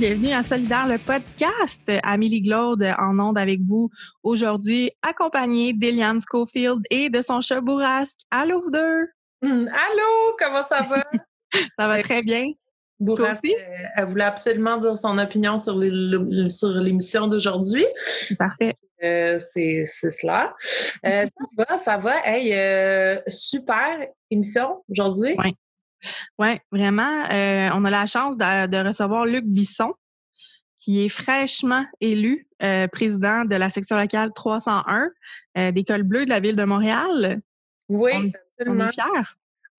bienvenue à Solidaire, le podcast. Amélie Glaude en onde avec vous aujourd'hui, accompagnée d'Eliane Schofield et de son chat Bourrasque. Allô, vous deux? Hum, allô, comment ça va? ça va très bien. Bourrasque, euh, elle voulait absolument dire son opinion sur l'émission d'aujourd'hui. Parfait. Euh, c'est cela. Euh, ça va, ça va. Hey, super émission aujourd'hui. Oui. Oui, vraiment. Euh, on a la chance de, recevoir Luc Bisson, qui est fraîchement élu euh, président de la section locale 301 euh, d'École bleue de la ville de Montréal. Oui, on, absolument. On est fiers.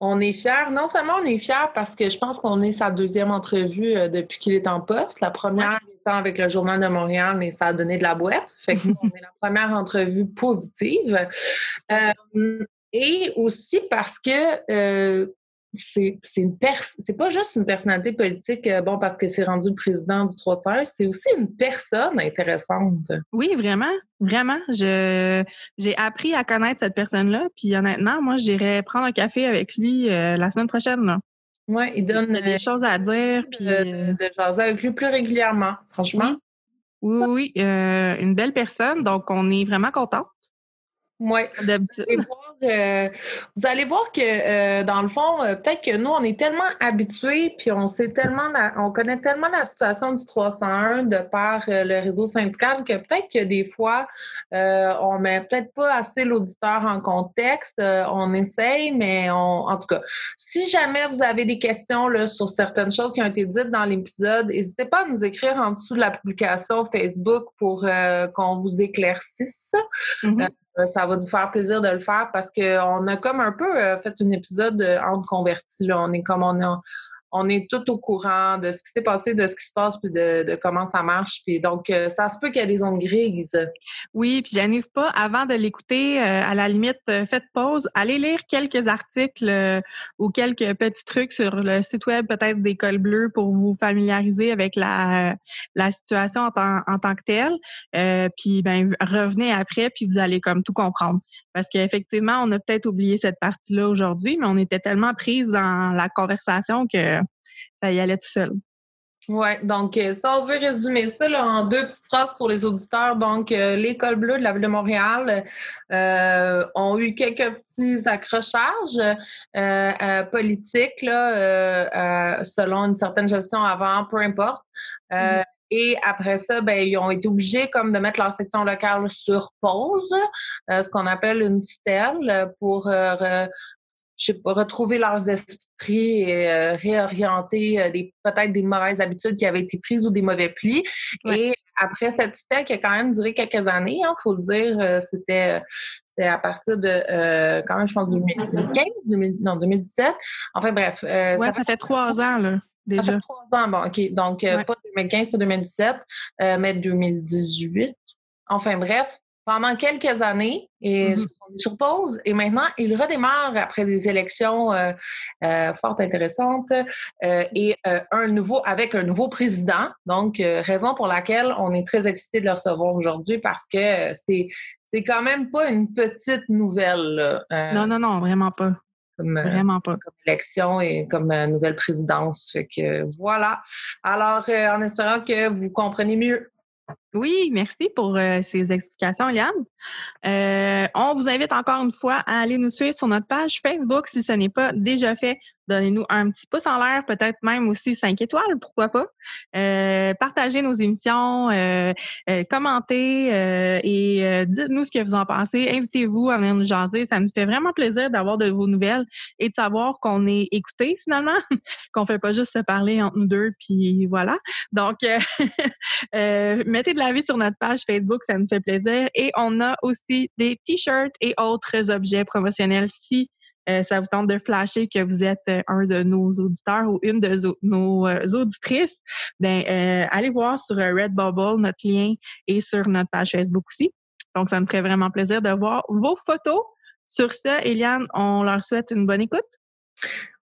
On est fiers. Non seulement on est fiers parce que je pense qu'on est sa deuxième entrevue depuis qu'il est en poste. La première étant avec le Journal de Montréal, mais ça a donné de la boîte. Fait que nous, on est la première entrevue positive. et aussi parce que c'est une c'est pas juste une personnalité politique, euh, bon, parce que c'est rendu le président du 316, c'est aussi une personne intéressante. Oui, vraiment, vraiment. Je j'ai appris à connaître cette personne-là, puis honnêtement, moi, j'irai prendre un café avec lui euh, la semaine prochaine. Oui, il donne des euh, choses à dire, puis de, de, jaser avec lui plus régulièrement, franchement. Oui, oui, une belle personne, donc on est vraiment contente. Oui. Euh, vous allez voir que, euh, dans le fond, euh, peut-être que nous, on est tellement habitués, puis on sait tellement, on connaît tellement la situation du 301 de par le réseau syndical que peut-être que des fois, on met peut-être pas assez l'auditeur en contexte. on essaye, mais on, en tout cas, si jamais vous avez des questions là, sur certaines choses qui ont été dites dans l'épisode, n'hésitez pas à nous écrire en dessous de la publication Facebook pour qu'on vous éclaircisse. Mm-hmm. Euh, ça va nous faire plaisir de le faire parce qu'on a comme un peu euh, fait un épisode euh, entre convertis. Là. On est comme on a, on est tout au courant de ce qui s'est passé, de ce qui se passe, puis de, comment ça marche. Donc, euh, ça se peut qu'il y ait des ondes grises. Oui, puis j'arrive pas, avant de l'écouter, euh, à la limite, euh, faites pause, allez lire quelques articles ou quelques petits trucs sur le site web peut-être d'École Bleue pour vous familiariser avec la, situation en, en tant que telle. puis, ben, revenez après, puis vous allez comme tout comprendre. Parce qu'effectivement, on a peut-être oublié cette partie-là aujourd'hui, mais on était tellement prise dans la conversation que ça y allait tout seul. Oui, donc euh, ça, on veut résumer ça en deux petites phrases pour les auditeurs. Donc, euh, l'École bleue de la Ville de Montréal euh, ont eu quelques petits accrochages politiques là, selon une certaine gestion avant, peu importe. Mm-hmm. Et après ça, ben, ils ont été obligés comme de mettre leur section locale sur pause, ce qu'on appelle une tutelle, pour je sais pas, retrouver leurs esprits et euh, réorienter euh, des, peut-être des mauvaises habitudes qui avaient été prises ou des mauvais plis. Et après cette tutelle qui a quand même duré quelques années, il hein, faut le dire, euh, c'était c'était à partir de quand même, je pense, 2015, non, 2017. Enfin bref. ouais, ça, fait, trois ans, là. Déjà. Ça fait trois ans, bon, OK. Donc, pas 2015, pas 2017, mais 2018. Enfin bref, pendant quelques années et mm-hmm. sur pause. Et maintenant, il redémarre après des élections euh, euh, fort intéressantes euh, et un nouveau avec un nouveau président. Donc, raison pour laquelle on est très excité de le recevoir aujourd'hui parce que c'est c'est quand même pas une petite nouvelle. non, non, non, vraiment pas. Comme, Vraiment pas. Comme élection et comme nouvelle présidence. Fait que voilà. Alors, en espérant que vous comprenez mieux oui, merci pour euh, ces explications, Liane. Euh, on vous invite encore une fois à aller nous suivre sur notre page Facebook si ce n'est pas déjà fait. Donnez-nous un petit pouce en l'air, peut-être même aussi cinq étoiles, pourquoi pas. Euh, partagez nos émissions, euh, euh commentez euh, et dites-nous ce que vous en pensez. Invitez-vous à venir nous jaser. Ça nous fait vraiment plaisir d'avoir de vos nouvelles et de savoir qu'on est écouté finalement, qu'on fait pas juste se parler entre nous deux, puis voilà. Donc, mettez de la sur notre page Facebook, ça nous fait plaisir. Et on a aussi des t-shirts et autres objets promotionnels si euh, ça vous tente de flasher que vous êtes euh, un de nos auditeurs ou une de nos euh, auditrices, ben allez voir sur Redbubble notre lien et sur notre page Facebook aussi. Donc, ça me ferait vraiment plaisir de voir vos photos. Sur ce, Eliane, on leur souhaite une bonne écoute.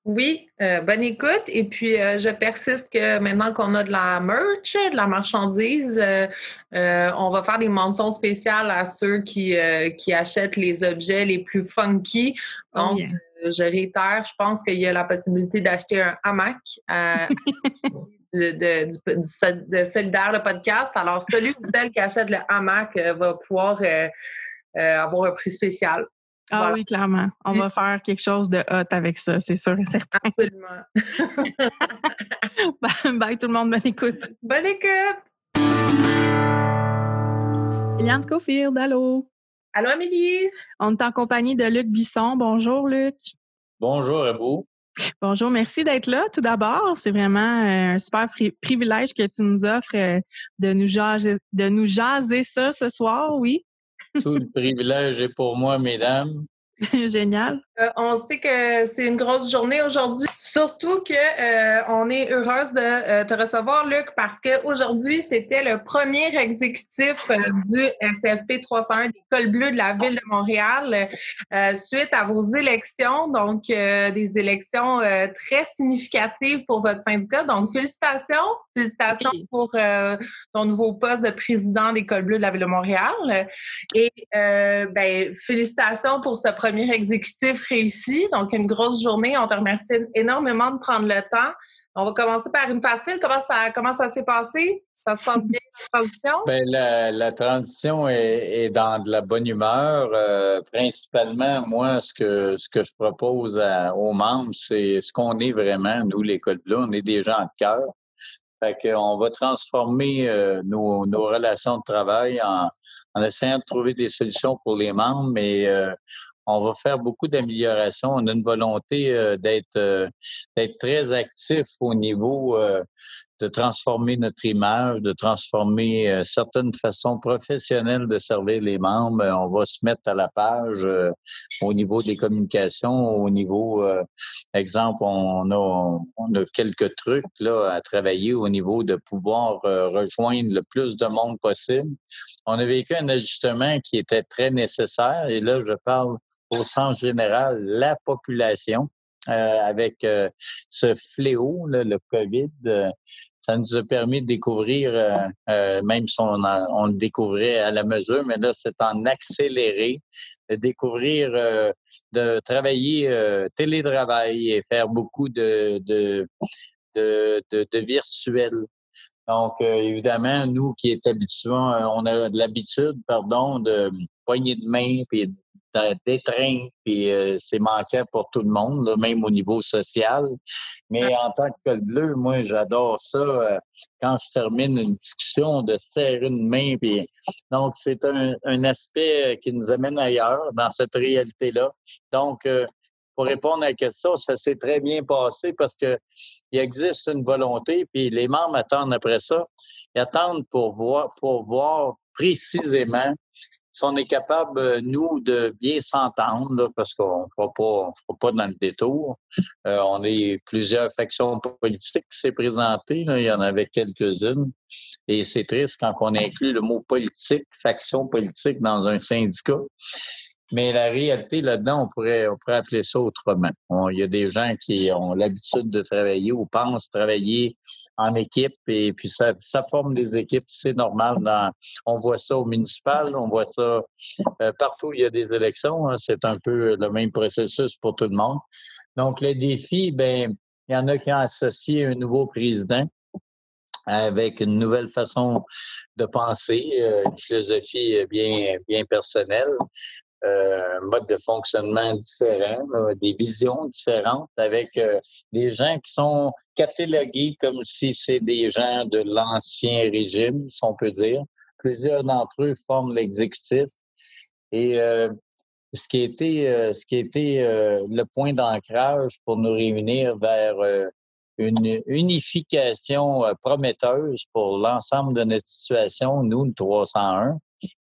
Oui, bonne écoute. Et puis, je persiste que maintenant qu'on a de la merch, de la marchandise, on va faire des mentions spéciales à ceux qui, qui achètent les objets les plus funky. Oh, Donc, je réitère, je pense qu'il y a la possibilité d'acheter un hamac du, de, de Solidaire, le podcast. Alors, celui ou celle qui achète le hamac va pouvoir avoir un prix spécial. Ah oui, clairement. On va faire quelque chose de hot avec ça, c'est sûr et certain. Absolument. bye, tout le monde, bonne écoute. Bonne écoute! Eliane Schofield, allô? Allô, Amélie? On est en compagnie de Luc Bisson. Bonjour, Luc. Bonjour à vous. Bonjour, merci d'être là. Tout d'abord, c'est vraiment euh, un super privilège que tu nous offres euh, de nous jaser, de nous jaser ça ce soir, oui. Tout le privilège est pour moi, mesdames. Génial. Euh, on sait que c'est une grosse journée aujourd'hui. Surtout que euh, on est heureuse de euh, te recevoir, Luc, parce qu'aujourd'hui, c'était le premier exécutif du SFP 301 des Cols Bleus de la Ville de Montréal suite à vos élections. Donc, des élections très significatives pour votre syndicat. Donc, félicitations. Félicitations pour ton nouveau poste de président des Cols Bleus de la Ville de Montréal. Et ben, félicitations pour ce premier exécutif réussi. Donc, une grosse journée. On te remercie énormément de prendre le temps. On va commencer par une facile. Comment ça, comment ça s'est passé? Ça se passe bien, la transition? Bien, la, transition est, dans de la bonne humeur. Euh, principalement, moi, ce que, ce que je propose aux membres, c'est ce qu'on est vraiment, nous, l'école bleue. On est des gens de cœur. Fait va transformer euh, nos, nos, relations de travail en, en, essayant de trouver des solutions pour les membres, mais euh, on va faire beaucoup d'améliorations. On a une volonté euh, d'être euh, très actif au niveau euh, de transformer notre image, de transformer certaines façons professionnelles de servir les membres. On va se mettre à la page au niveau des communications, au niveau, exemple, on a, on a quelques trucs là à travailler au niveau de pouvoir rejoindre le plus de monde possible. On a vécu un ajustement qui était très nécessaire et là, je parle au sens général la population euh, avec euh, ce fléau, le COVID. Euh, ça nous a permis de découvrir, même si on, on, le découvrait à la mesure, mais là, c'est en accéléré, de découvrir, de travailler télétravail et faire beaucoup de, de, de, de, virtuel. Donc, évidemment, nous qui est habitués, on a de l'habitude, pardon, de poigner de main puis d'étreinte, puis euh, c'est manquant pour tout le monde, même au niveau social. Mais en tant que col bleu, moi, j'adore ça. Euh, quand je termine une discussion, de serrer une main. Puis... Donc, c'est un, un, aspect qui nous amène ailleurs, dans cette réalité-là. Donc, euh, pour répondre à la question, ça s'est très bien passé parce que il existe une volonté, puis les membres attendent après ça. Ils attendent pour voir, pour voir précisément si on est capable, euh, nous, de bien s'entendre, parce qu'on ne fera pas, dans le détour. Euh, on est plusieurs factions politiques qui s'est présentées. Il y en avait quelques-unes. Et c'est triste quand on inclut le mot politique, faction politique dans un syndicat. Mais la réalité là-dedans, on pourrait, on pourrait appeler ça autrement. Il y a des gens qui ont l'habitude de travailler ou pensent travailler en équipe et puis ça, ça forme des équipes, c'est normal. Dans, on voit ça au municipal, on voit ça euh, partout où il y a des élections. Hein. c'est un peu le même processus pour tout le monde. Donc, le défi, ben, il y en a qui ont associé un nouveau président avec une nouvelle façon de penser, euh, une philosophie bien, bien personnelle euh, mode de fonctionnement différent, des visions différentes avec euh, des gens qui sont catalogués comme si c'est des gens de l'ancien régime, si on peut dire. Plusieurs d'entre eux forment l'exécutif. Et euh, ce qui euh, ce qui été le point d'ancrage pour nous réunir vers une unification prometteuse pour l'ensemble de notre situation, nous, le 301,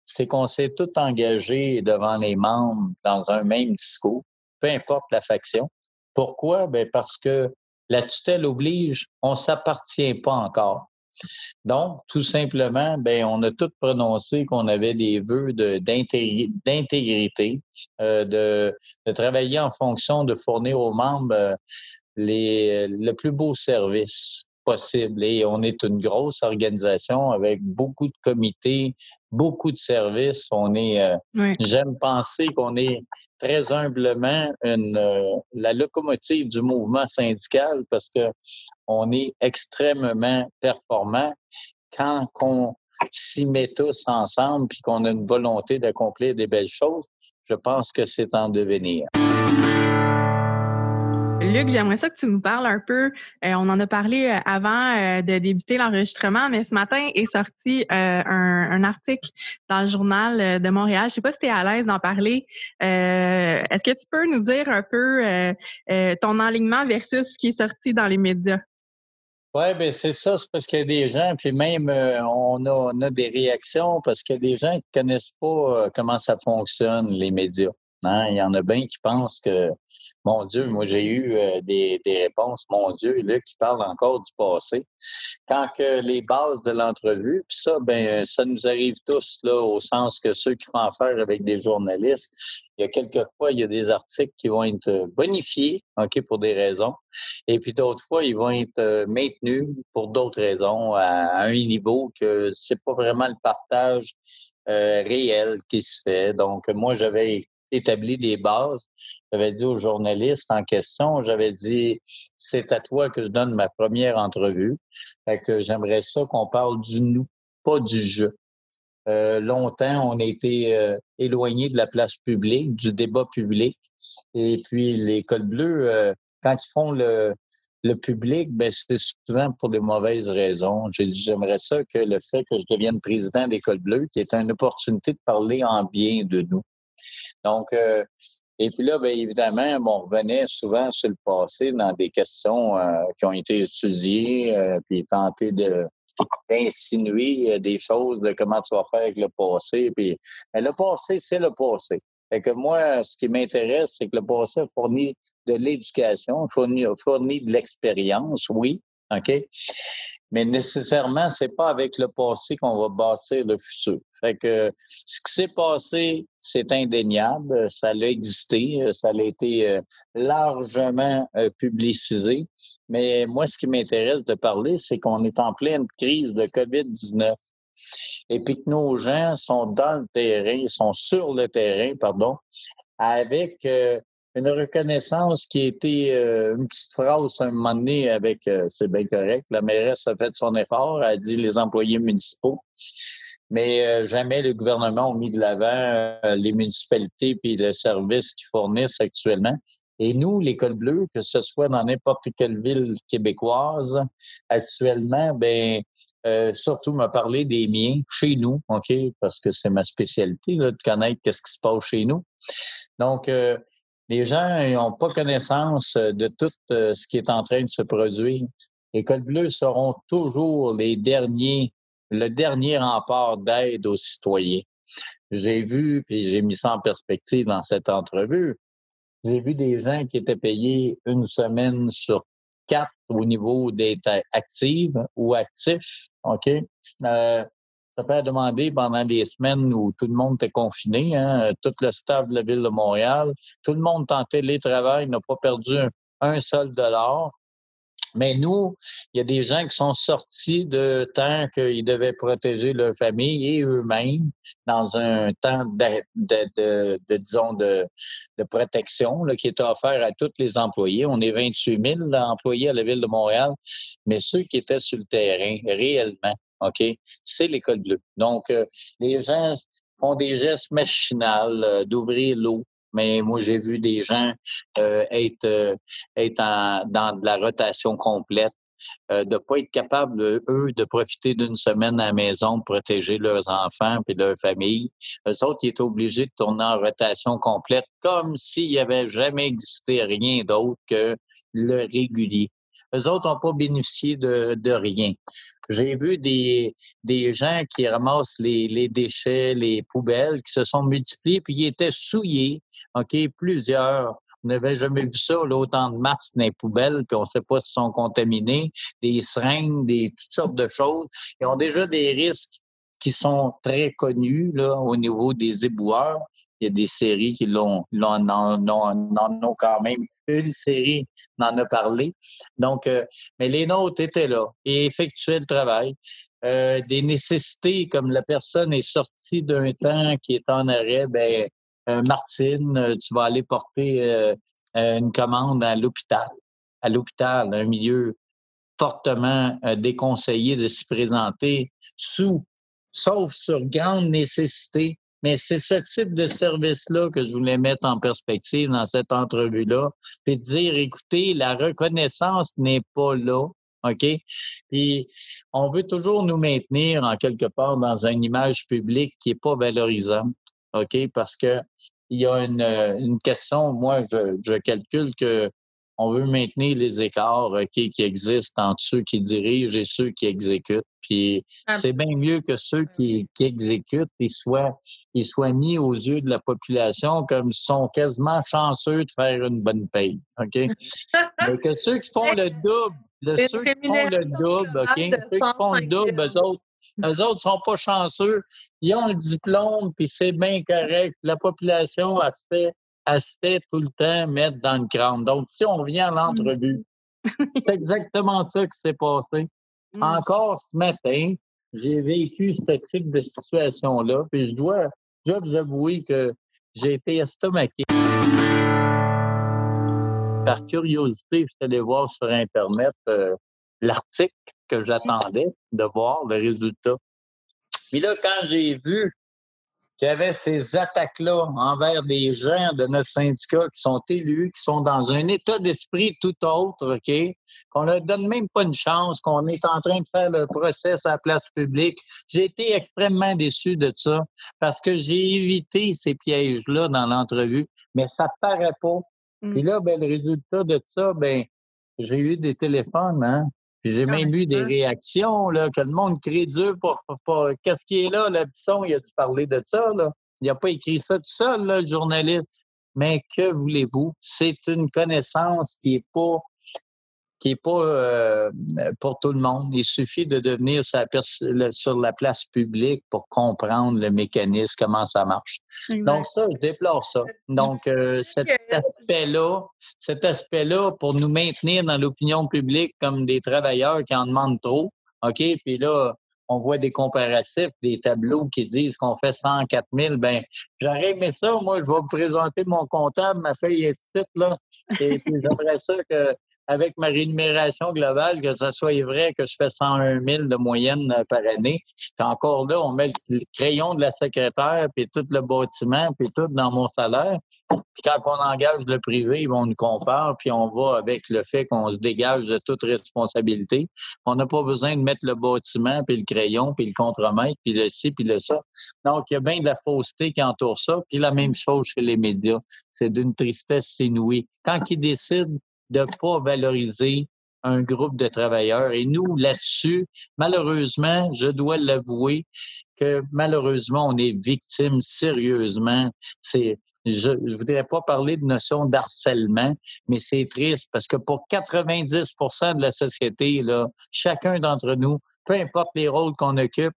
c'est qu'on s'est tout engagé devant les membres dans un même discours, peu importe la faction. Pourquoi? Ben parce que la tutelle oblige, on s'appartient pas encore. Donc, tout simplement, ben, on a tout prononcé qu'on avait des vœux d'intégrité, euh, de, de, travailler en fonction de fournir aux membres euh, les, le plus beau service possible. Et on est une grosse organisation avec beaucoup de comités, beaucoup de services. On est, euh, j'aime penser qu'on est très humblement une, euh, la locomotive du mouvement syndical parce que on est extrêmement performant quand on s'y met tous ensemble puis qu'on a une volonté d'accomplir des belles choses. Je pense que c'est en devenir. Luc, j'aimerais ça que tu nous parles un peu. Euh, on en a parlé euh, avant euh, de débuter l'enregistrement, mais ce matin est sorti un, article dans le journal de Montréal. Je ne sais pas si tu es à l'aise d'en parler. Est-ce que tu peux nous dire un peu ton enlignement versus ce qui est sorti dans les médias? Oui, bien c'est ça, c'est parce qu'il y a des gens, puis même on, a, on, a, des réactions parce qu'il y a des gens qui ne connaissent pas comment ça fonctionne, les médias. Hein. Il y en a bien qui pensent que mon Dieu, moi j'ai eu euh, des, réponses, mon Dieu, là, qui parlent encore du passé. Quand que les bases de l'entrevue, puis ça, ben, ça nous arrive tous là, au sens que ceux qui font affaire avec des journalistes, il y a quelquefois, il y a des articles qui vont être bonifiés, OK, pour des raisons. Et puis d'autres fois, ils vont être euh, maintenus pour d'autres raisons à, un niveau que c'est pas vraiment le partage euh, réel qui se fait. Donc, moi, j'avais établi des bases. J'avais dit aux journalistes en question, j'avais dit, c'est à toi que je donne ma première entrevue. Que j'aimerais ça qu'on parle du nous, pas du je. Euh, longtemps, on a été euh, éloigné de la place publique, du débat public. Et puis, les cols bleus, euh, quand ils font le, public, ben, c'est souvent pour de mauvaises raisons. J'ai dit, j'aimerais ça que le fait que je devienne président des cols bleus, qui est une opportunité de parler en bien de nous. Donc, euh, et puis là, bien évidemment, on revenait souvent sur le passé dans des questions euh, qui ont été étudiées, euh, puis tenter de d'insinuer des choses de comment tu vas faire avec le passé. Puis, mais le passé, c'est le passé. Fait que moi, ce qui m'intéresse, c'est que le passé fournit de l'éducation, fournit, fournit de l'expérience, oui, OK? mais nécessairement, c'est pas avec le passé qu'on va bâtir le futur. Fait que ce qui s'est passé, c'est indéniable, ça a existé, ça a été euh, largement euh, publicisé. Mais moi, ce qui m'intéresse de parler, c'est qu'on est en pleine crise de COVID-19 et puis que nos gens sont dans le terrain, sont sur le terrain, pardon, avec euh, une reconnaissance qui a été euh, une petite phrase un moment donné avec, euh, c'est bien correct, la mairesse a fait son effort, a dit les employés municipaux, mais euh, jamais le gouvernement a mis de l'avant les municipalités puis le service qu'ils fournissent actuellement. Et nous, l'école bleue, que ce soit dans n'importe quelle ville québécoise, actuellement, ben surtout me parler des miens chez nous, OK, parce que c'est ma spécialité là, de connaître qu'est-ce qui se passe chez nous. Donc, les gens n'ont pas connaissance euh, de tout euh, ce qui est en train de se produire. Les codes bleus seront toujours les derniers, le dernier rempart d'aide aux citoyens. J'ai vu, puis j'ai mis ça en perspective dans cette entrevue, j'ai vu des gens qui étaient payés une semaine sur quatre au niveau d'être actifs ou actifs, OK? Euh, ça peut demander pendant des semaines où tout le monde était confiné, hein, tout le staff de la ville de Montréal, tout le monde en télétravail n'a pas perdu un, seul dollar. Mais nous, il y a des gens qui sont sortis de temps qu'ils devaient protéger leur famille et eux-mêmes dans un temps de, de, de, disons, de, de protection là, qui est offert à tous les employés. On est 28 000 employés à la ville de Montréal, mais ceux qui étaient sur le terrain réellement, OK? C'est l'école bleue. Donc, euh, les gens font des gestes machinales euh, d'ouvrir l'eau. Mais moi, j'ai vu des gens euh, être, être dans de la rotation complète, de ne pas être capables, eux, de profiter d'une semaine à la maison pour protéger leurs enfants et leur famille. Eux autres, ils étaient obligés de tourner en rotation complète comme s'il n'y avait jamais existé rien d'autre que le régulier. Eux autres n'ont pas bénéficié de, de rien. J'ai vu des, des gens qui ramassent les, les déchets, les poubelles, qui se sont multipliés, puis ils étaient souillés, OK, plusieurs. On n'avait jamais vu ça, là, autant de masse dans les poubelles, puis on ne sait pas s'ils sont contaminés, des seringues, des toutes sortes de choses. Ils ont déjà des risques qui sont très connus là, au niveau des éboueurs. Il y a des séries qui l'ont, en, ont quand même une série en a parlé. Donc, euh, mais les nôtres étaient là et effectuaient le travail. Euh, des nécessités, comme la personne est sortie d'un temps qui est en arrêt, ben euh, Martine, tu vas aller porter une commande à l'hôpital. À l'hôpital, un milieu fortement déconseillé de s'y présenter sous, sauf sur grande nécessité mais c'est ce type de service-là que je voulais mettre en perspective dans cette entrevue-là, puis dire, écoutez, la reconnaissance n'est pas là. OK? Puis on veut toujours nous maintenir en quelque part dans une image publique qui n'est pas valorisante. OK? Parce que il y a une, une question, moi, je, je calcule que on veut maintenir les écarts qui existent entre ceux qui dirigent et ceux qui exécutent. Puis c'est bien mieux que ceux qui, qui exécutent ils soient, ils soient mis aux yeux de la population comme sont quasiment chanceux de faire une bonne paye. OK? Mais que ceux qui font le double, ceux qui font le double, OK? Ceux qui font le double, eux autres, eux autres sont pas chanceux. Ils ont le diplôme, puis c'est bien correct. La population a fait fait tout le temps mettre dans le crâne. Donc, si on vient à l'entrevue, c'est exactement ça qui s'est passé. Mm. Encore ce matin, j'ai vécu ce type de situation-là, puis je dois, je dois vous avouer que j'ai été estomaqué. Par curiosité, je suis allé voir sur Internet euh, l'article que j'attendais de voir, le résultat. Puis là, quand j'ai vu qu'il y avait ces attaques-là envers des gens de notre syndicat qui sont élus, qui sont dans un état d'esprit tout autre, OK? Qu'on ne donne même pas une chance, qu'on est en train de faire le procès à la place publique. J'ai été extrêmement déçu de ça parce que j'ai évité ces pièges-là dans l'entrevue, mais ça paraît pas. Mm. Et là, ben, le résultat de ça, ben, j'ai eu des téléphones, hein? J'ai même vu des réactions, là, que le monde crie dur pour, qu'est-ce qui est là, le son, il a-tu parlé de ça, là? Il n'a pas écrit ça tout seul, là, le journaliste. Mais que voulez-vous? C'est une connaissance qui n'est pas qui n'est pas euh, pour tout le monde. Il suffit de devenir sur la, place publique pour comprendre le mécanisme, comment ça marche. Donc ça, je déplore ça. Donc euh, cet aspect-là, cet aspect-là pour nous maintenir dans l'opinion publique comme des travailleurs qui en demandent trop, OK? Puis là, on voit des comparatifs, des tableaux qui disent qu'on fait 104 000. Ben, j'aurais aimé ça. Moi, je vais vous présenter mon comptable, ma feuille est petite, là. Et puis, j'aimerais ça que avec ma rémunération globale, que ça soit vrai que je fais 101 000 de moyenne euh, par année. Encore là, on met le crayon de la secrétaire, puis tout le bâtiment, puis tout dans mon salaire. Puis quand on engage le privé, vont nous comparer, puis on va avec le fait qu'on se dégage de toute responsabilité. On n'a pas besoin de mettre le bâtiment, puis le crayon, puis le contremaître, puis le ci, puis le ça. Donc, il y a bien de la fausseté qui entoure ça. Puis la même chose chez les médias. C'est d'une tristesse inouïe. Quand ils décident de ne pas valoriser un groupe de travailleurs. Et nous, là-dessus, malheureusement, je dois l'avouer que malheureusement, on est victime sérieusement. C'est, je ne voudrais pas parler de notion d'harcèlement, mais c'est triste parce que pour 90 de la société, là, chacun d'entre nous, peu importe les rôles qu'on occupe,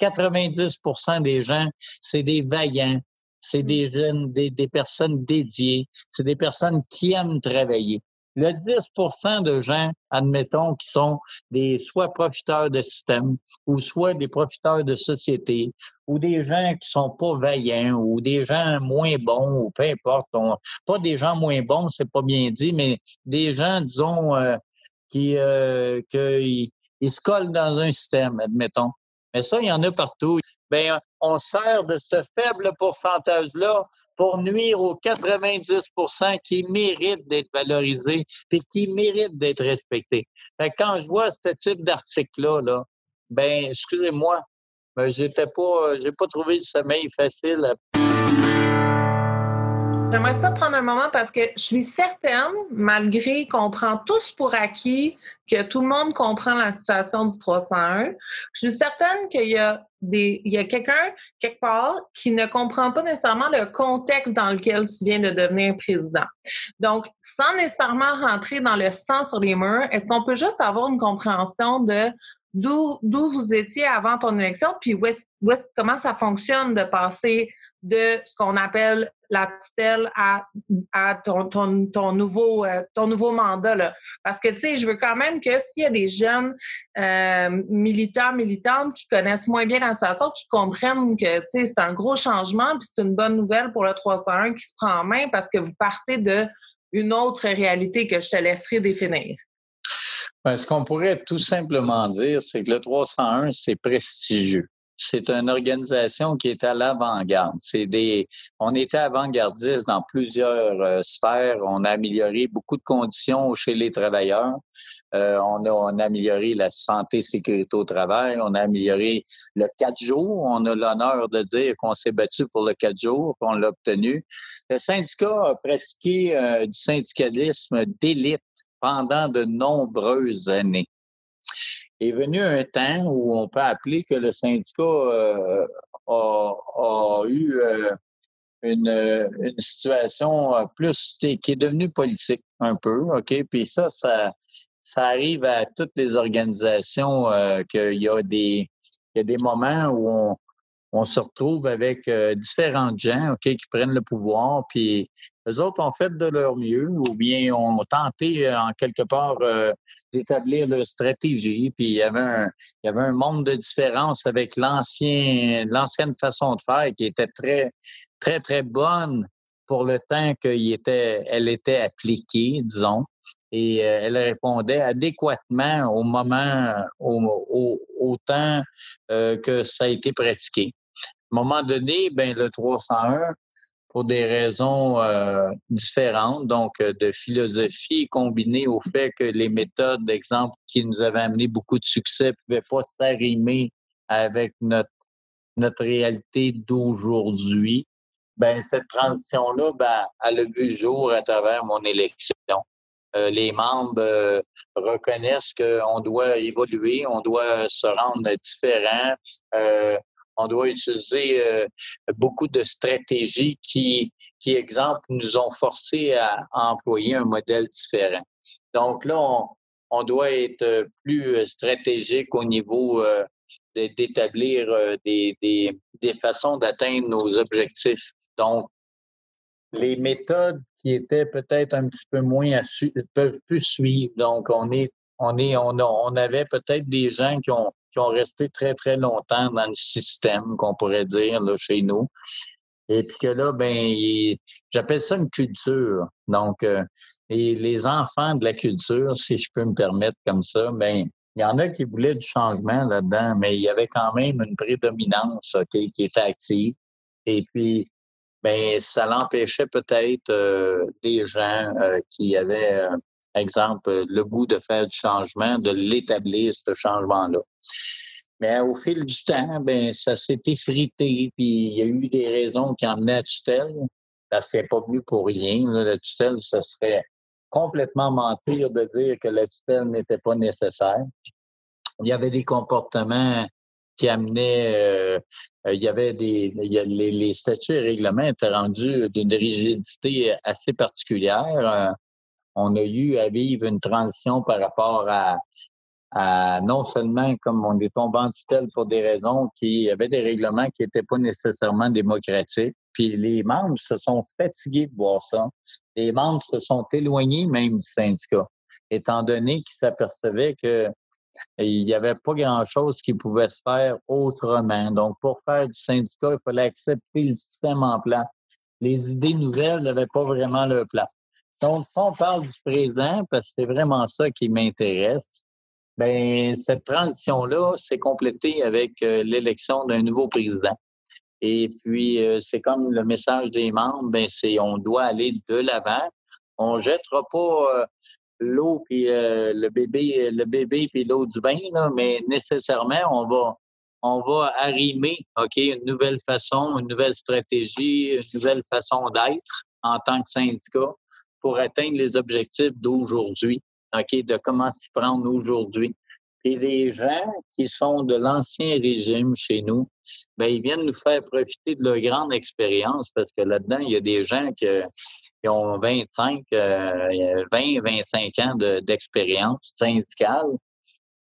90% des gens, c'est des vaillants, c'est des jeunes, des, des personnes dédiées, c'est des personnes qui aiment travailler. Le 10% de gens, admettons, qui sont des soit profiteurs de système ou soit des profiteurs de société ou des gens qui sont pas vaillants ou des gens moins bons ou peu importe. pas des gens moins bons, c'est pas bien dit, mais des gens, disons, euh, qui, euh, ils se collent dans un système, admettons. Mais ça, il y en a partout. Bien, on sert de ce faible pourcentage-là pour nuire aux 90% qui méritent d'être valorisés et qui méritent d'être respectés. quand je vois ce type d'article-là, là, ben, excusez-moi, mais j'étais pas, j'ai pas trouvé le sommeil facile. J'aimerais ça prendre un moment parce que je suis certaine, malgré qu'on prend tous pour acquis que tout le monde comprend la situation du 301, je suis certaine qu'il y a des, il y a quelqu'un quelque part qui ne comprend pas nécessairement le contexte dans lequel tu viens de devenir président. Donc, sans nécessairement rentrer dans le sang sur les murs, est-ce qu'on peut juste avoir une compréhension de d'où vous étiez avant ton élection, puis où comment ça fonctionne de passer de ce qu'on appelle la tutelle à, euh, ton nouveau mandat. Là. Parce que, tu sais, je veux quand même que s'il y a des jeunes euh, militants, militantes qui connaissent moins bien la qui comprennent que, tu sais, c'est un gros changement, puis c'est une bonne nouvelle pour le 301 qui se prend en main parce que vous partez de une autre réalité que je te laisserai définir. Bien, ce qu'on pourrait tout simplement dire, c'est que le 301, c'est prestigieux c'est une organisation qui est à l'avant-garde. C'est des, on était avant-gardiste dans plusieurs euh, sphères. On a amélioré beaucoup de conditions chez les travailleurs. Euh, on, a, amélioré la santé sécurité au travail. On a amélioré le quatre jours. On a l'honneur de dire qu'on s'est battu pour le quatre jours, qu'on l'a obtenu. Le syndicat a pratiqué euh, du syndicalisme d'élite pendant de nombreuses années est venu un temps où on peut appeler que le syndicat euh, a, eu euh, une, une, situation plus qui est devenue politique un peu, OK? Puis ça, ça, ça arrive à toutes les organisations euh, qu'il y a des il y a des moments où on, on se retrouve avec euh, différents gens ok, qui prennent le pouvoir, puis les autres ont fait de leur mieux ou bien ont tenté euh, en quelque part euh, d'établir leur stratégie, puis il y avait un, il y avait un monde de différence avec l'ancien, l'ancienne façon de faire qui était très, très, très bonne pour le temps qu'elle était, appliquée, disons et elle répondait adéquatement au moment, au, au, temps que ça a été pratiqué. Moment donné, ben, le 301, pour des raisons euh, différentes, donc euh, de philosophie combinée au fait que les méthodes, d'exemple, qui nous avaient amené beaucoup de succès, ne pouvaient pas s'arrimer avec notre, notre réalité d'aujourd'hui. Ben, cette transition-là, ben, elle a vu le jour à travers mon élection. Euh, les membres reconnaissent qu'on doit évoluer, on doit se rendre différent on doit utiliser euh, beaucoup de stratégies qui, qui, exemple, nous ont forcé à, employer un modèle différent. Donc là, on, doit être plus stratégique au niveau euh, d'établir euh, des, des, des, façons d'atteindre nos objectifs. Donc, les méthodes qui étaient peut-être un petit peu moins à peuvent plus suivre. Donc, on est, on est, on, on avait peut-être des gens qui ont qui ont resté très, très longtemps dans le système, qu'on pourrait dire, là, chez nous. Et puis que là, ben, j'appelle ça une culture. Donc, euh, les enfants de la culture, si je peux me permettre comme ça, ben, il y en a qui voulaient du changement là-dedans, mais il y avait quand même une prédominance qui était active. Et puis, ben, ça l'empêchait peut-être euh, des gens euh, qui avaient exemple, le goût de faire du changement, de l'établir, ce changement-là. Mais au fil du temps, ben, ça s'est effrité, puis il y a eu des raisons qui emmenaient à tutelle, qu'elle n'est pas venue pour rien. la tutelle, ce serait complètement mentir de dire que la tutelle n'était pas nécessaire. Il y avait des comportements qui amenaient, euh, il y avait des, les, les, statuts et règlements étaient rendus d'une rigidité assez particulière on a eu à vivre une transition par rapport à, non seulement comme on est tombé en tutelle pour des raisons qui avaient des règlements qui n'étaient pas nécessairement démocratiques. Puis les membres se sont fatigués de voir ça. Les membres se sont éloignés même du syndicat, étant donné qu'ils s'apercevaient que il n'y avait pas grand-chose qui pouvait se faire autrement. Donc, pour faire du syndicat, il fallait accepter le système en place. Les idées nouvelles n'avaient pas vraiment leur place. Donc, si on parle du présent, parce que c'est vraiment ça qui m'intéresse, ben cette transition-là s'est complétée avec euh, l'élection d'un nouveau président. Et puis, euh, c'est comme le message des membres, ben c'est on doit aller de l'avant. On jettera pas euh, l'eau puis le bébé, le bébé puis l'eau du bain, là, mais nécessairement, on va on va arrimer, une nouvelle façon, une nouvelle stratégie, une nouvelle façon d'être en tant que syndicat pour atteindre les objectifs d'aujourd'hui, OK, de comment s'y prendre aujourd'hui. Et les gens qui sont de l'ancien régime chez nous, ben, ils viennent nous faire profiter de leur grande expérience parce que là-dedans, il y a des gens qui, ont 25, 20, 25 ans d'expérience syndicale.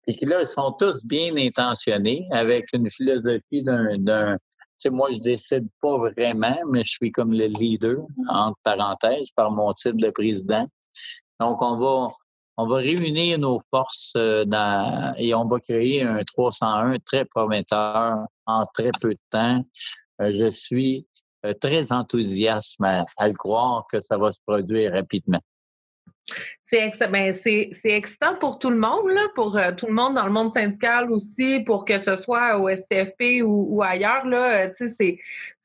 et qui là, ils sont tous bien intentionnés avec une philosophie d'un sais, moi, je décide pas vraiment, mais je suis comme le leader, entre parenthèses, par mon titre de président. Donc, on va, on va réunir nos forces euh, dans, et on va créer un 301 très prometteur en très peu de temps. Euh, je suis euh, très enthousiaste à, le croire que ça va se produire rapidement. C'est ben, excitant pour tout le monde, là, pour tout le monde dans le monde syndical aussi, pour que ce soit au SCFP ou, ailleurs. Là, c'est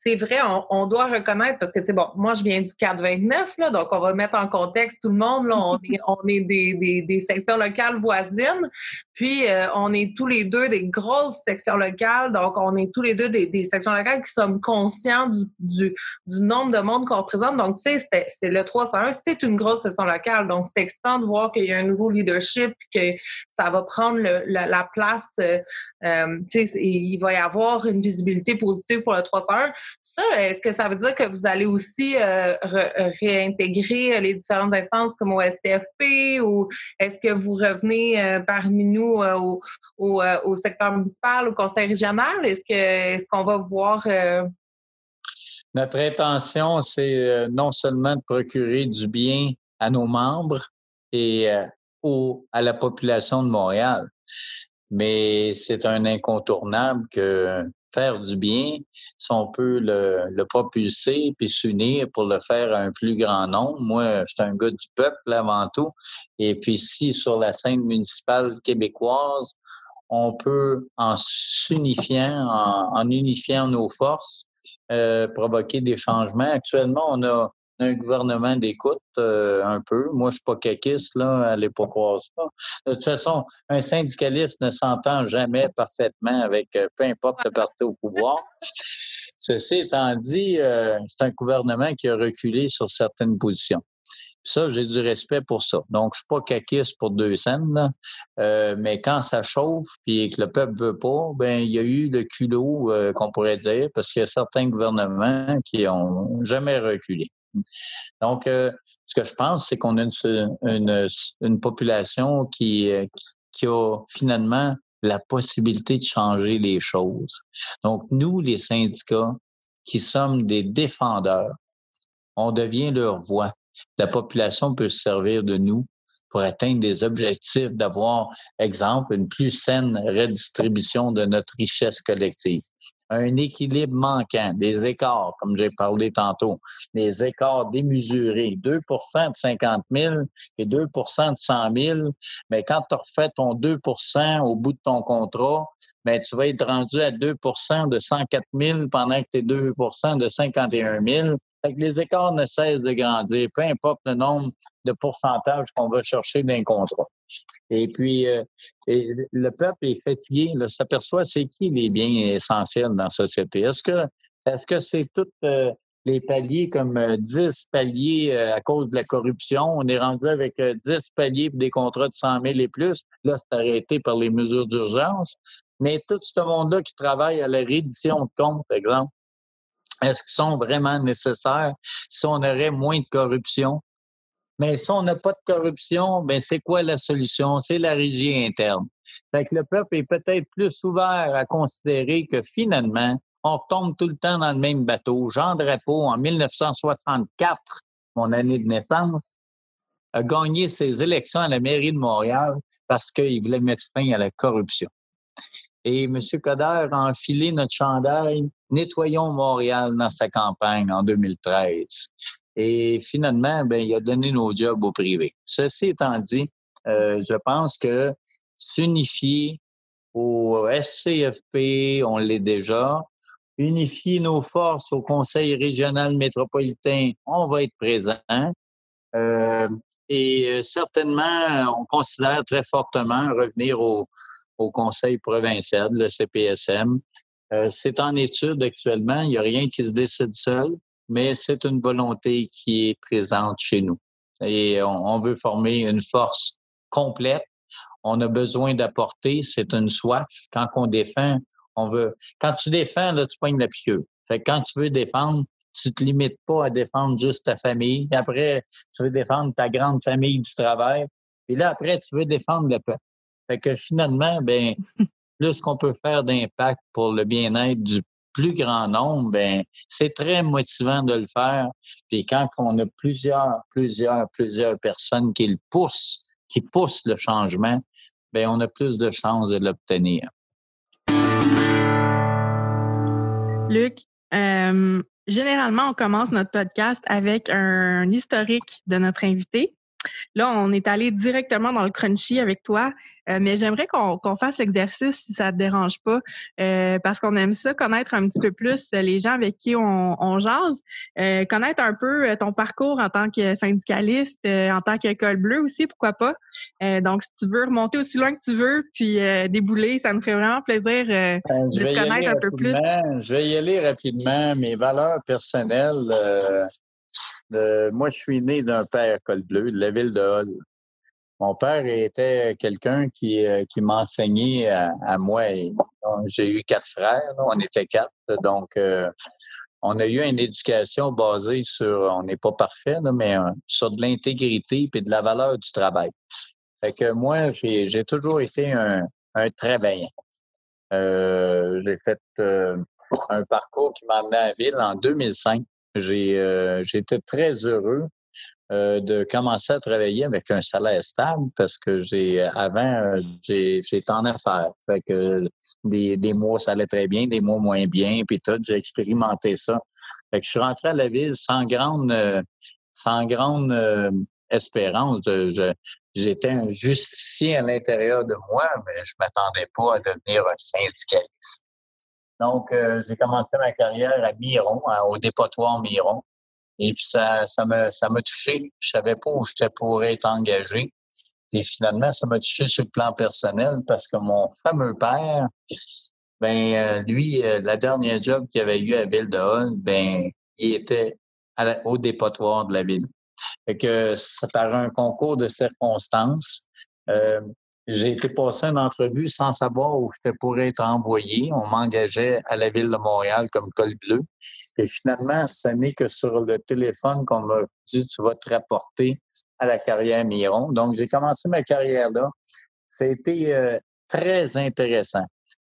c'est vrai, on, doit reconnaître, parce que, tu sais, bon, moi, je viens du 429, là, donc on va mettre en contexte tout le monde. Là, on est, on est des, des, des sections locales voisines, puis euh, on est tous les deux des grosses sections locales, donc on est tous les deux des, des sections locales qui sommes conscients du, du, du nombre de monde qu'on représente. Donc, tu sais, c'est le 301, c'est une grosse section locale, donc c'est excitant de voir qu'il y a un nouveau leadership, que ça va prendre le, la, place, euh, euh, tu sais, il va y avoir une visibilité positive pour le 301 ça, est-ce que ça veut dire que vous allez aussi euh, réintégrer les différentes instances comme au SCFP ou est-ce que vous revenez euh, parmi nous euh, au, au, secteur municipal, au conseil régional? Est-ce que est-ce qu'on va voir Notre intention, c'est non seulement de procurer du bien à nos membres et à la population de Montréal, mais c'est un incontournable que faire du bien, si on peut le, le propulser puis s'unir pour le faire à un plus grand nombre. Moi, je suis un gars du peuple avant tout. Et puis si sur la scène municipale québécoise, on peut, en s'unifiant, en, unifiant nos forces, euh, provoquer des changements. Actuellement, on a un gouvernement d'écoute euh, un peu. Moi, je suis pas caquiste, là, allez pas croire ça. De toute façon, un syndicaliste ne s'entend jamais parfaitement avec euh, peu importe le parti au pouvoir. Ceci étant dit, euh, c'est un gouvernement qui a reculé sur certaines positions. Ça, j'ai du respect pour ça. Donc, je suis pas caquiste pour deux scènes, mais quand ça chauffe puis que le peuple veut pas, ben il y a eu le culot qu'on pourrait dire, parce qu'il y a certains gouvernements qui ont jamais reculé. Donc, euh, ce que je pense, c'est qu'on a une, population qui, euh, qui a finalement la possibilité de changer les choses. Donc, nous, les syndicats, qui sommes des défendeurs, on devient leur voix. La population peut se servir de nous pour atteindre des objectifs, d'avoir, exemple, une plus saine redistribution de notre richesse collective un équilibre manquant, des écarts, comme j'ai parlé tantôt, des écarts démesurés, 2% de 50 000 et 2% de 100 000, mais quand tu refais ton 2% au bout de ton contrat, ben, tu vas être rendu à 2% de 104 000 pendant que tu es 2% de 51 000. Fait que les écarts ne cessent de grandir, peu importe le nombre de pourcentage qu'on va chercher d'un contrat. Et puis, euh, le peuple est fatigué, il s'aperçoit c'est qui les biens essentiels dans la société? Est-ce que est-ce c'est tous euh, les paliers comme 10 euh, paliers à cause de la corruption? On est rendu avec 10 paliers pour des contrats de 100 000 et plus. Là, c'est arrêté par les mesures d'urgence. Mais tout ce monde-là qui travaille à la reddition de comptes, par exemple, est-ce qu'ils sont vraiment nécessaires? Si on aurait moins de corruption? Mais si on n'a pas de corruption, ben c'est quoi la solution? C'est la régie interne. Fait que le peuple est peut-être plus ouvert à considérer que finalement, on tombe tout le temps dans le même bateau. Jean Drapeau, en 1964, mon année de naissance, a gagné ses élections à la mairie de Montréal parce qu'il voulait mettre fin à la corruption. Et M. Coder a enfilé notre chandail Nettoyons Montréal dans sa campagne en 2013. Et finalement, ben, il a donné nos jobs au privé. Ceci étant dit, euh, je pense que s'unifier au SCFP, on l'est déjà. Unifier nos forces au Conseil régional métropolitain, on va être présent. Euh, et euh, certainement, on considère très fortement revenir au, au Conseil provincial, le CPSM. c'est en étude actuellement, il n'y a rien qui se décide seul mais c'est une volonté qui est présente chez nous. Et on, veut former une force complète. On a besoin d'apporter, c'est une soif. Quand on défend, on veut. Quand tu défends, là, tu pognes la piqûre. Fait quand tu veux défendre, tu te limites pas à défendre juste ta famille. Après, tu veux défendre ta grande famille du travail. Et là, après, tu veux défendre le peuple. Fait que finalement, ben, plus qu'on peut faire d'impact pour le bien-être du plus grand nombre, ben, c'est très motivant de le faire. Puis quand on a plusieurs, plusieurs, plusieurs personnes qui le poussent, qui poussent le changement, ben, on a plus de chances de l'obtenir. Luc, euh, généralement, on commence notre podcast avec un historique de notre invité. Là, on est allé directement dans le crunchy avec toi, euh, mais j'aimerais qu'on fasse l'exercice si ça te dérange pas, euh, parce qu'on aime ça, connaître un petit peu plus les gens avec qui on, on jase, euh, connaître un peu ton parcours en tant que syndicaliste, en tant qu'école bleue aussi, pourquoi pas. donc, si tu veux remonter aussi loin que tu veux, puis débouler, ça me ferait vraiment plaisir ben, de te connaître un peu plus. Je vais y aller rapidement. Mes valeurs personnelles, moi, je suis né d'un père col bleu de la ville de Hall. Mon père était quelqu'un qui, euh, qui m'enseignait à, moi. J'ai eu quatre frères, on était quatre. Donc, euh, on a eu une éducation basée sur, on n'est pas parfait, mais euh, sur de l'intégrité et de la valeur du travail. Fait que moi, j'ai toujours été un, un travaillant. j'ai fait un parcours qui m'a amené à la ville en 2005. J'ai euh, j'étais très heureux euh, de commencer à travailler avec un salaire stable parce que j'ai avant j'étais en affaires. Fait que des, des mois ça allait très bien, des mois moins bien, puis tout, j'ai expérimenté ça. Fait que je suis rentré à la ville sans grande sans grande euh, espérance. J'étais un justicier à l'intérieur de moi, mais je m'attendais pas à devenir un syndicaliste. Donc, euh, j'ai commencé ma carrière à Miron, au dépotoir Miron. Et puis, ça, ça m'a ça touché. Je savais pas où j'étais pour être engagé. Et finalement, ça m'a touché sur le plan personnel parce que mon fameux père, ben euh, lui, euh, la dernière job qu'il avait eu à Ville de Hall, ben il était au dépotoir de la ville. Fait que ça par un concours de circonstances, j'ai été passer une entrevue sans savoir où je pourrais être envoyé. On m'engageait à la ville de Montréal comme col bleu. Et finalement, ce n'est que sur le téléphone qu'on m'a dit tu vas te rapporter à la carrière Miron. Donc, j'ai commencé ma carrière là. Été euh, très intéressant.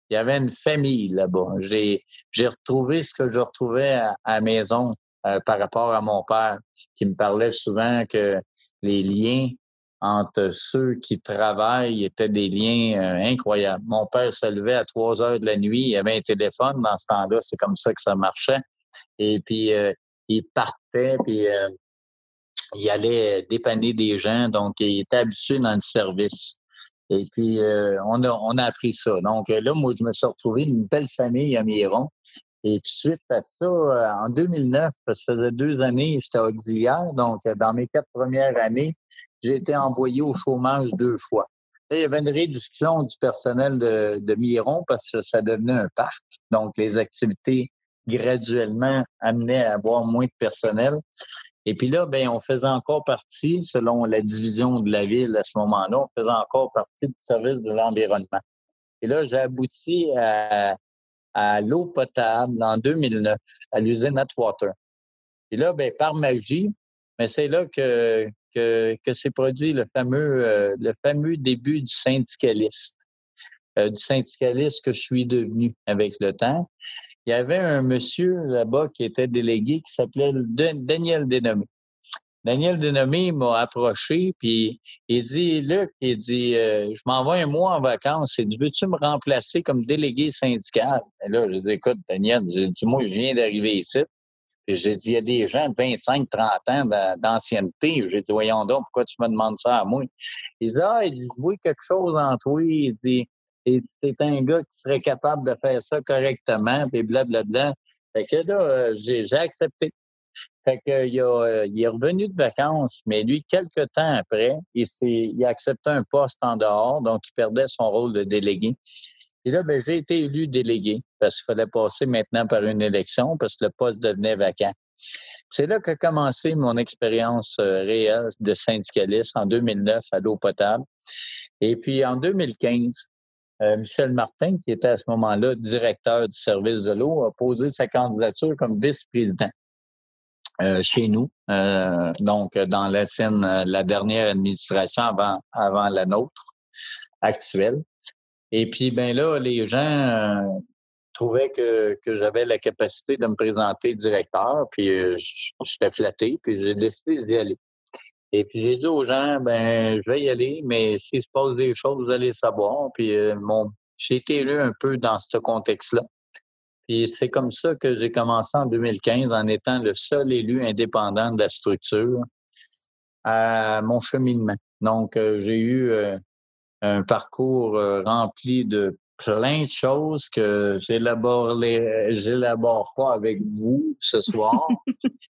Il y avait une famille là-bas. J'ai, j'ai retrouvé ce que je retrouvais à, la maison euh, par rapport à mon père, qui me parlait souvent que les liens entre ceux qui travaillent étaient des liens euh, incroyables. Mon père se levait à 3 heures de la nuit, il avait un téléphone dans ce temps-là, c'est comme ça que ça marchait. Et puis, euh, il partait, puis euh, il allait dépanner des gens, donc il était habitué dans le service. Et puis, on, a, on a appris ça. Donc là, moi, je me suis retrouvé une belle famille à Miron. Et puis, suite à ça, en 2009, ça faisait deux années, j'étais auxiliaire. Donc, dans mes quatre premières années, j'ai été envoyé au chômage deux fois. il y avait une réduction du personnel de, de Miron parce que ça devenait un parc. Donc, les activités graduellement amenaient à avoir moins de personnel. Et puis là, ben, on faisait encore partie, selon la division de la ville à ce moment-là, on faisait encore partie du service de l'environnement. Et là, j'ai abouti à, à l'eau potable en 2009 à l'usine Atwater. Et là, ben, par magie, mais c'est là que, que, s'est produit le fameux, euh, le fameux début du syndicaliste, euh, du syndicaliste que je suis devenu avec le temps. Il y avait un monsieur là-bas qui était délégué qui s'appelait Daniel Dénommé. Daniel Dénommé m'a approché, puis il dit, Luc, il dit, euh, je m'envoie un mois en vacances. Dit, veux-tu me remplacer comme délégué syndical? Et là, je dis, écoute, Daniel, dit, moi, je viens d'arriver ici. J'ai dit, il y a des gens de 25, 30 ans d'ancienneté. J'ai dit, voyons donc, pourquoi tu me demandes ça à moi? Il dit, ah, il dit, je vois quelque chose en toi. Il dit, t'es un gars qui serait capable de faire ça correctement, puis blablabla. Fait que là, j'ai accepté. Fait que, il, a, il est revenu de vacances, mais lui, quelques temps après, il, il a accepté un poste en dehors, donc il perdait son rôle de délégué. Et là, ben, j'ai été élu délégué parce qu'il fallait passer maintenant par une élection parce que le poste devenait vacant. C'est là qu'a commencé mon expérience euh, réelle de syndicaliste en 2009 à l'eau potable. Et puis en 2015, euh, Michel Martin, qui était à ce moment-là directeur du service de l'eau, a posé sa candidature comme vice-président euh, chez nous, donc dans la, la dernière administration avant, avant la nôtre. actuel. Et puis, ben là, les gens trouvaient que, que j'avais la capacité de me présenter directeur, puis j'étais flatté, puis j'ai décidé d'y aller. Et puis j'ai dit aux gens, ben je vais y aller, mais s'il se passe des choses, vous allez savoir. Puis mon, j'ai été élu un peu dans ce contexte-là. Puis c'est comme ça que j'ai commencé en 2015 en étant le seul élu indépendant de la structure à mon cheminement. Donc, euh, j'ai eu euh, un parcours euh, rempli de plein de choses que j'élabore j'élabore pas avec vous ce soir.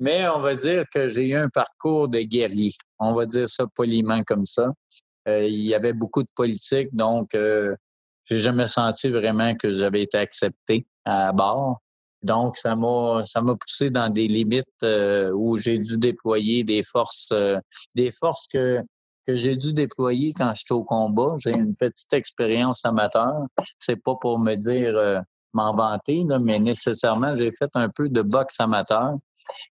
Mais on va dire que j'ai eu un parcours de guerrier. On va dire ça poliment comme ça. il y avait beaucoup de politique, donc j'ai jamais senti vraiment que j'avais été accepté à bord. Donc, ça m'a ça m'a poussé dans des limites euh, où j'ai dû déployer des forces, euh, des forces que que j'ai dû déployer quand j'étais au combat. J'ai une petite expérience amateur. C'est pas pour me dire euh, m'en vanter, là, mais nécessairement, j'ai fait un peu de boxe amateur.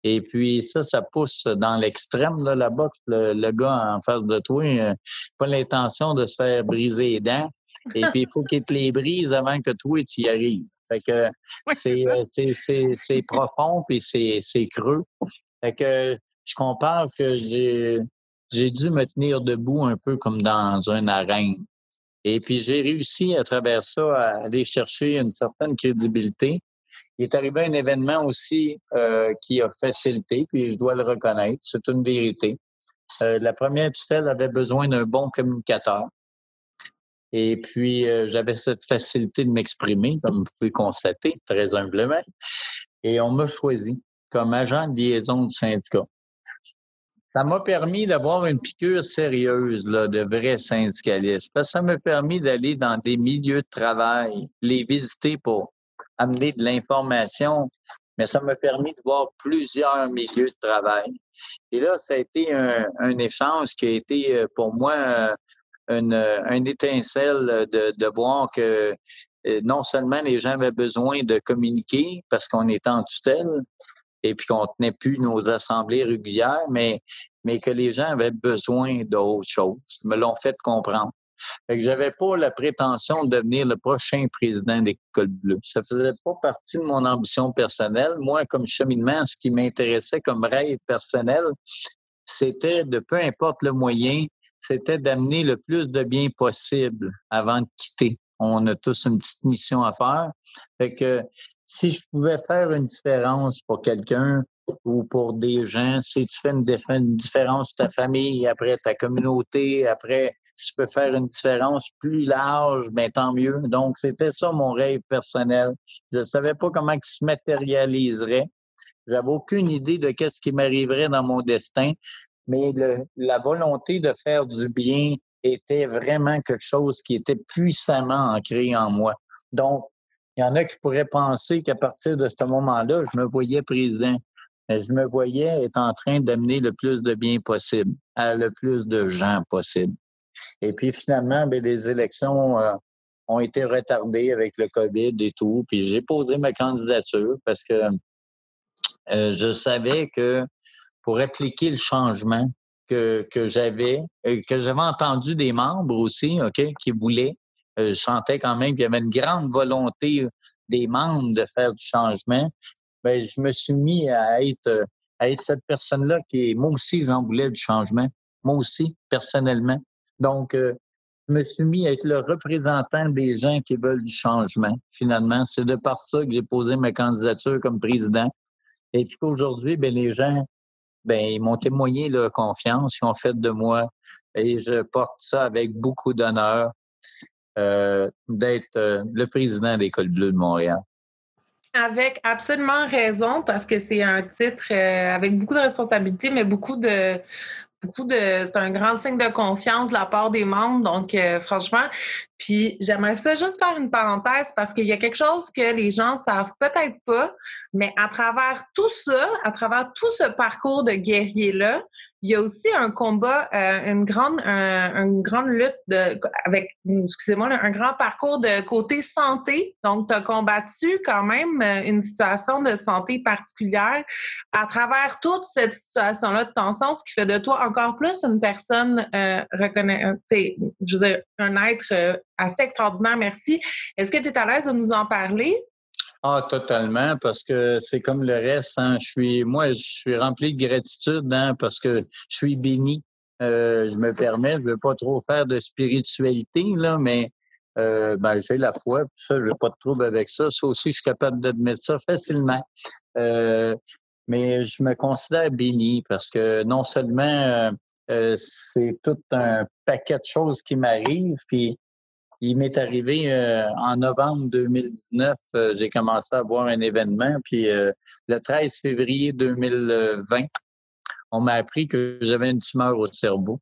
Et puis ça, ça pousse dans l'extrême, là, la boxe. Le, gars en face de toi, n'a pas l'intention de se faire briser les dents. Et puis, il faut qu'il te les brise avant que toi, tu y arrives. Fait que euh, c'est, c'est, profond puis c'est, c'est creux. Fait que je compare que j'ai, j'ai dû me tenir debout un peu comme dans un arène. Et puis j'ai réussi à travers ça à aller chercher une certaine crédibilité. Il est arrivé un événement aussi euh, qui a facilité, puis je dois le reconnaître, c'est une vérité. Euh, la première tutelle avait besoin d'un bon communicateur. Et puis, euh, j'avais cette facilité de m'exprimer, comme vous pouvez constater, très humblement. Et on m'a choisi comme agent de liaison du syndicat. Ça m'a permis d'avoir une piqûre sérieuse là, de vrai syndicalisme. Parce que ça m'a permis d'aller dans des milieux de travail, les visiter pour amener de l'information, mais ça m'a permis de voir plusieurs milieux de travail. Et là, ça a été un, un échange qui a été euh, pour moi euh, une, une étincelle de, de voir que euh, non seulement les gens avaient besoin de communiquer parce qu'on était en tutelle et puis qu'on tenait plus nos assemblées régulières, mais, mais que les gens avaient besoin d'autre chose. Ils me l'ont fait comprendre. Fait que j'avais pas la prétention de devenir le prochain président d'École Bleue. Ça faisait pas partie de mon ambition personnelle. Moi, comme cheminement, ce qui m'intéressait comme rêve personnel, c'était de peu importe le moyen, c'était d'amener le plus de bien possible avant de quitter. On a tous une petite mission à faire. Fait que si je pouvais faire une différence pour quelqu'un ou pour des gens, si tu fais une, différence ta famille, après ta communauté, après si tu peux faire une différence plus large, ben tant mieux. Donc, c'était ça mon rêve personnel. Je ne savais pas comment il se matérialiserait. J'avais aucune idée de qu'est-ce qui m'arriverait dans mon destin, mais la volonté de faire du bien était vraiment quelque chose qui était puissamment ancré en moi. Donc, il y en a qui pourraient penser qu'à partir de ce moment-là, je me voyais président. Mais je me voyais être en train d'amener le plus de bien possible à le plus de gens possible. Et puis finalement, bien, les élections euh, ont été retardées avec le COVID et tout. Puis j'ai posé ma candidature parce que euh, je savais que pour appliquer le changement que, que j'avais, euh, que j'avais entendu des membres aussi, OK, qui voulaient. Euh, je sentais quand même qu'il y avait une grande volonté des membres de faire du changement. Ben, je me suis mis à être, à être cette personne-là qui, moi aussi, j'en voulais du changement. Moi aussi, personnellement. Donc, euh, je me suis mis à être le représentant des gens qui veulent du changement. Finalement, c'est de par ça que j'ai posé ma candidature comme président. Et puis qu'aujourd'hui, ben, les gens ben ils m'ont témoigné leur confiance, ils ont fait de moi et je porte ça avec beaucoup d'honneur euh, d'être euh, le président de l'École bleue de Montréal. Avec absolument raison, parce que c'est un titre euh, avec beaucoup de responsabilités, mais beaucoup de beaucoup de. C'est un grand signe de confiance de la part des membres. Donc, euh, franchement, puis j'aimerais ça juste faire une parenthèse parce qu'il y a quelque chose que les gens savent peut-être pas, mais à travers tout ça, à travers tout ce parcours de guerrier-là, il y a aussi un combat, euh, une grande, une grande lutte de, avec, excusez-moi, un grand parcours de côté santé. Donc, tu as combattu quand même euh, une situation de santé particulière à travers toute cette situation-là de tension, ce qui fait de toi encore plus une personne euh, je veux dire, un être euh, assez extraordinaire. Merci. Est-ce que tu es à l'aise de nous en parler? Ah, totalement, parce que c'est comme le reste. Hein. Je suis, moi, je suis rempli de gratitude hein, parce que je suis béni. Euh, je me permets, je ne veux pas trop faire de spiritualité, là, mais euh, ben, j'ai la foi, puis ça, je n'ai pas de trouble avec ça. Ça aussi, je suis capable d'admettre ça facilement. Euh, mais je me considère béni parce que non seulement c'est tout un paquet de choses qui m'arrivent, puis il m'est arrivé euh, en novembre 2019, euh, j'ai commencé à voir un événement, puis euh, le 13 février 2020, on m'a appris que j'avais une tumeur au cerveau.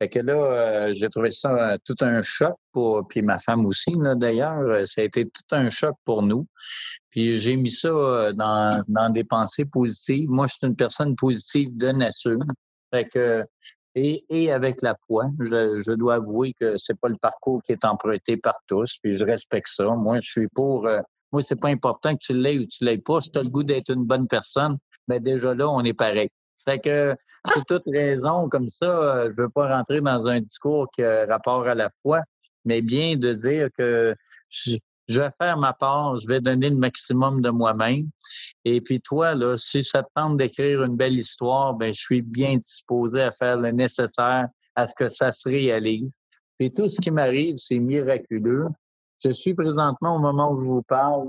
Fait que là, j'ai trouvé ça tout un choc pour, puis ma femme aussi, d'ailleurs, ça a été tout un choc pour nous. Puis j'ai mis ça dans, dans des pensées positives. Moi, je suis une personne positive de nature. Fait que et, et avec la foi. Je, je dois avouer que c'est pas le parcours qui est emprunté par tous, puis je respecte ça. Moi, je suis pour. Euh, moi, c'est pas important que tu l'aies ou tu l'aies pas. Si tu as le goût d'être une bonne personne, mais ben, déjà là, on est pareil. Fait que c'est toute raison comme ça. Euh, je veux pas rentrer dans un discours qui a rapport à la foi, mais bien de dire que je, je vais faire ma part, je vais donner le maximum de moi-même. Et puis toi, là, si ça te tente d'écrire une belle histoire, ben je suis bien disposé à faire le nécessaire à ce que ça se réalise. Et tout ce qui m'arrive, c'est miraculeux. Je suis présentement, au moment où je vous parle,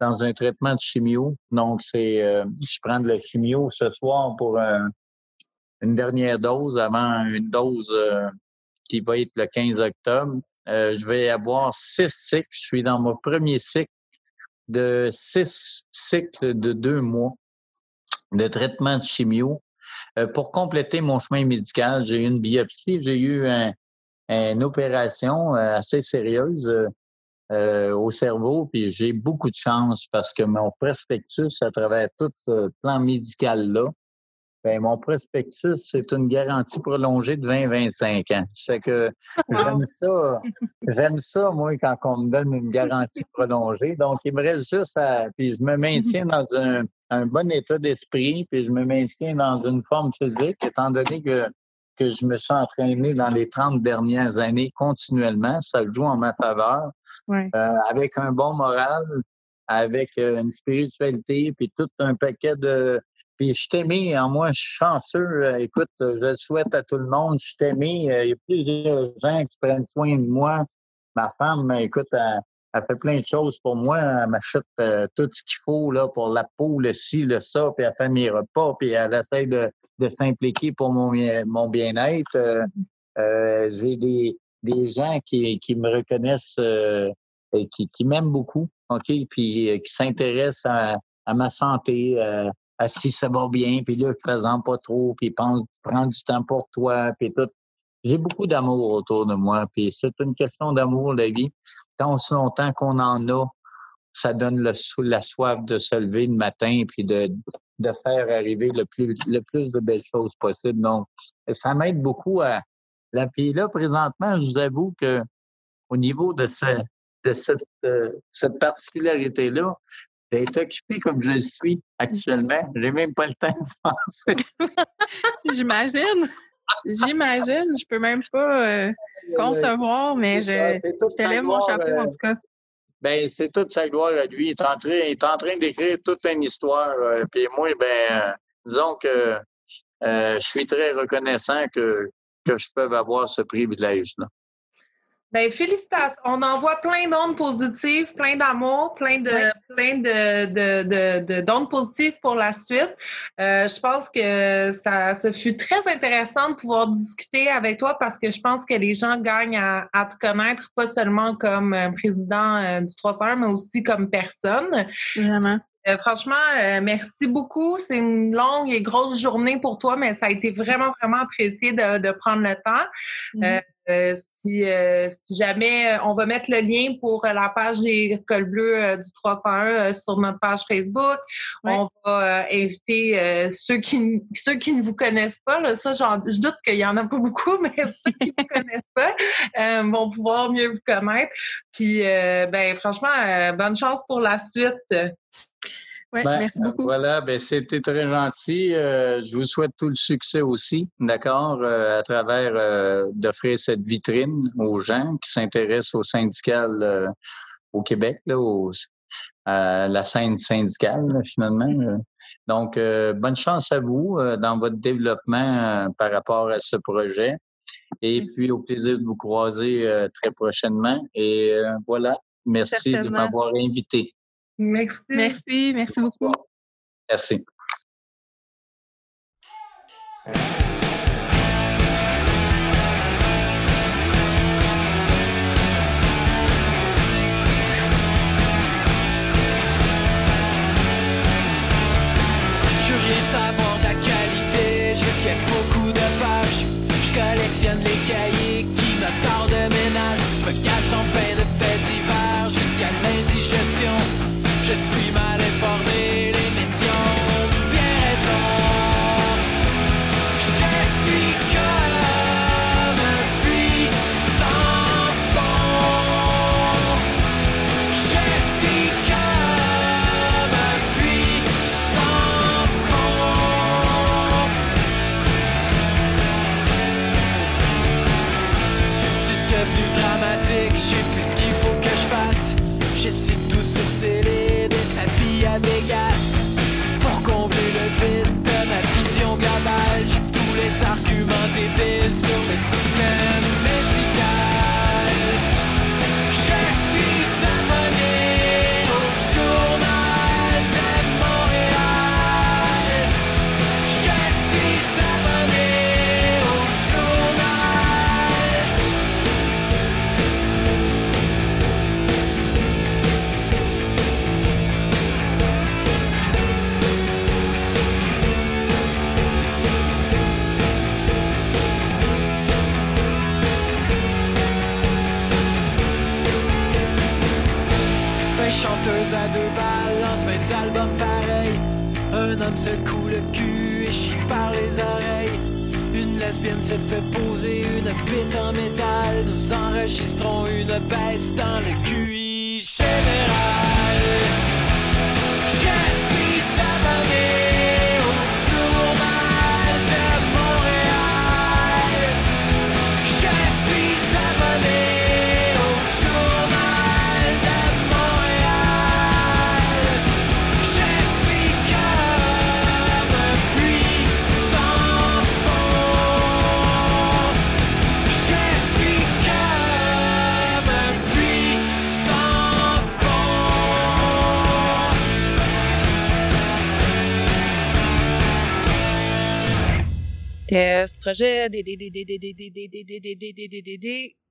dans un traitement de chimio. Donc, c'est, euh, je prends de la chimio ce soir pour une dernière dose avant une dose euh, qui va être le 15 octobre. Euh, je vais avoir six cycles. Je suis dans mon premier cycle de six cycles de deux mois de traitement de chimio. Euh, pour compléter mon chemin médical, j'ai eu une biopsie, j'ai eu une opération euh, assez sérieuse au cerveau, puis j'ai beaucoup de chance parce que mon prospectus, à travers tout ce plan médical-là, ben, mon prospectus, c'est une garantie prolongée de 20-25 ans. Que j'aime ça, j'aime ça, moi, quand on me donne une garantie prolongée. Donc, il me reste juste à. Puis je me maintiens dans un, un bon état d'esprit, puis je me maintiens dans une forme physique, étant donné que, que je me suis entraîné dans les 30 dernières années continuellement. Ça joue en ma faveur. Euh, avec un bon moral, avec euh, une spiritualité, puis tout un paquet de puis je t'aimais, en moi, je suis chanceux. Euh, écoute, je le souhaite à tout le monde. Je t'aimais. Euh, il y a plusieurs gens qui prennent soin de moi. Ma femme, écoute, elle, fait plein de choses pour moi. Elle m'achète euh, tout ce qu'il faut là, pour la peau, le ci, le ça, puis elle fait mes repas, puis elle essaie de, de s'impliquer pour mon, mon bien-être. J'ai des, des gens qui, qui me reconnaissent et qui, qui m'aiment beaucoup, OK, puis qui s'intéressent à, à ma santé, ah, si ça va bien, puis là, faisant pas trop, puis pense, prends du temps pour toi, puis tout. J'ai beaucoup d'amour autour de moi, puis c'est une question d'amour, la vie. Tant aussi longtemps qu'on en a, ça donne la soif de se lever le matin, puis de, faire arriver le plus, de belles choses possibles. Donc, ça m'aide beaucoup à... Là, puis là, présentement, je vous avoue que au niveau de, euh, cette particularité-là, d'être occupé comme je suis actuellement. J'ai même pas le temps de penser. J'imagine. J'imagine. Je peux même pas euh, concevoir, mais je, te lève mon chapeau en tout cas. Euh, ben, c'est toute sa gloire à lui. Il est en train, est en train d'écrire toute une histoire. Euh, puis moi, ben, disons que je suis très reconnaissant que, que je peux avoir ce privilège-là. Ben, félicitations. On envoie plein d'ondes positives, plein d'amour, plein de plein de, de, d'ondes positives pour la suite. Euh, je pense que ça ce fut très intéressant de pouvoir discuter avec toi parce que je pense que les gens gagnent à, à te connaître pas seulement comme euh, président euh, du 301, mais aussi comme personne. Vraiment. franchement, merci beaucoup. C'est une longue et grosse journée pour toi, mais ça a été vraiment, vraiment apprécié de, de prendre le temps. Mm-hmm. Euh, si, si jamais on va mettre le lien pour la page des cols bleus du 301 sur notre page Facebook, on va inviter ceux qui ceux qui ne vous connaissent pas. Là, ça, je doute qu'il y en a pas beaucoup, mais ceux qui ne vous connaissent pas vont pouvoir mieux vous connaître. Puis, ben franchement, bonne chance pour la suite. Ben, merci beaucoup. Voilà, ben, c'était très gentil. Euh, je vous souhaite tout le succès aussi, d'accord, euh, à travers euh, d'offrir cette vitrine aux gens qui s'intéressent au syndical au Québec, là, à la scène syndicale, finalement. Donc, bonne chance à vous dans votre développement par rapport à ce projet. Et puis, au plaisir de vous croiser très prochainement. Et voilà, merci de m'avoir invité. Merci. Merci, merci beaucoup. Merci. Je veux savoir ta qualité, je fais beaucoup de pages. Je collectionne les cahiers qui me parlent de ménage. Je me cache en pain de suis mal informé, les médias ont bien raison. Je suis comme un puits sans fond. Je suis sans fond. C'est devenu dramatique, je sais plus ce qu'il faut que je fasse. Pour combler le vide de ma vision globale. J'ai tous les arguments débiles sur le Test, projet, D, D, D, D, D, D, D, D, D, D, D, D, D, D, D,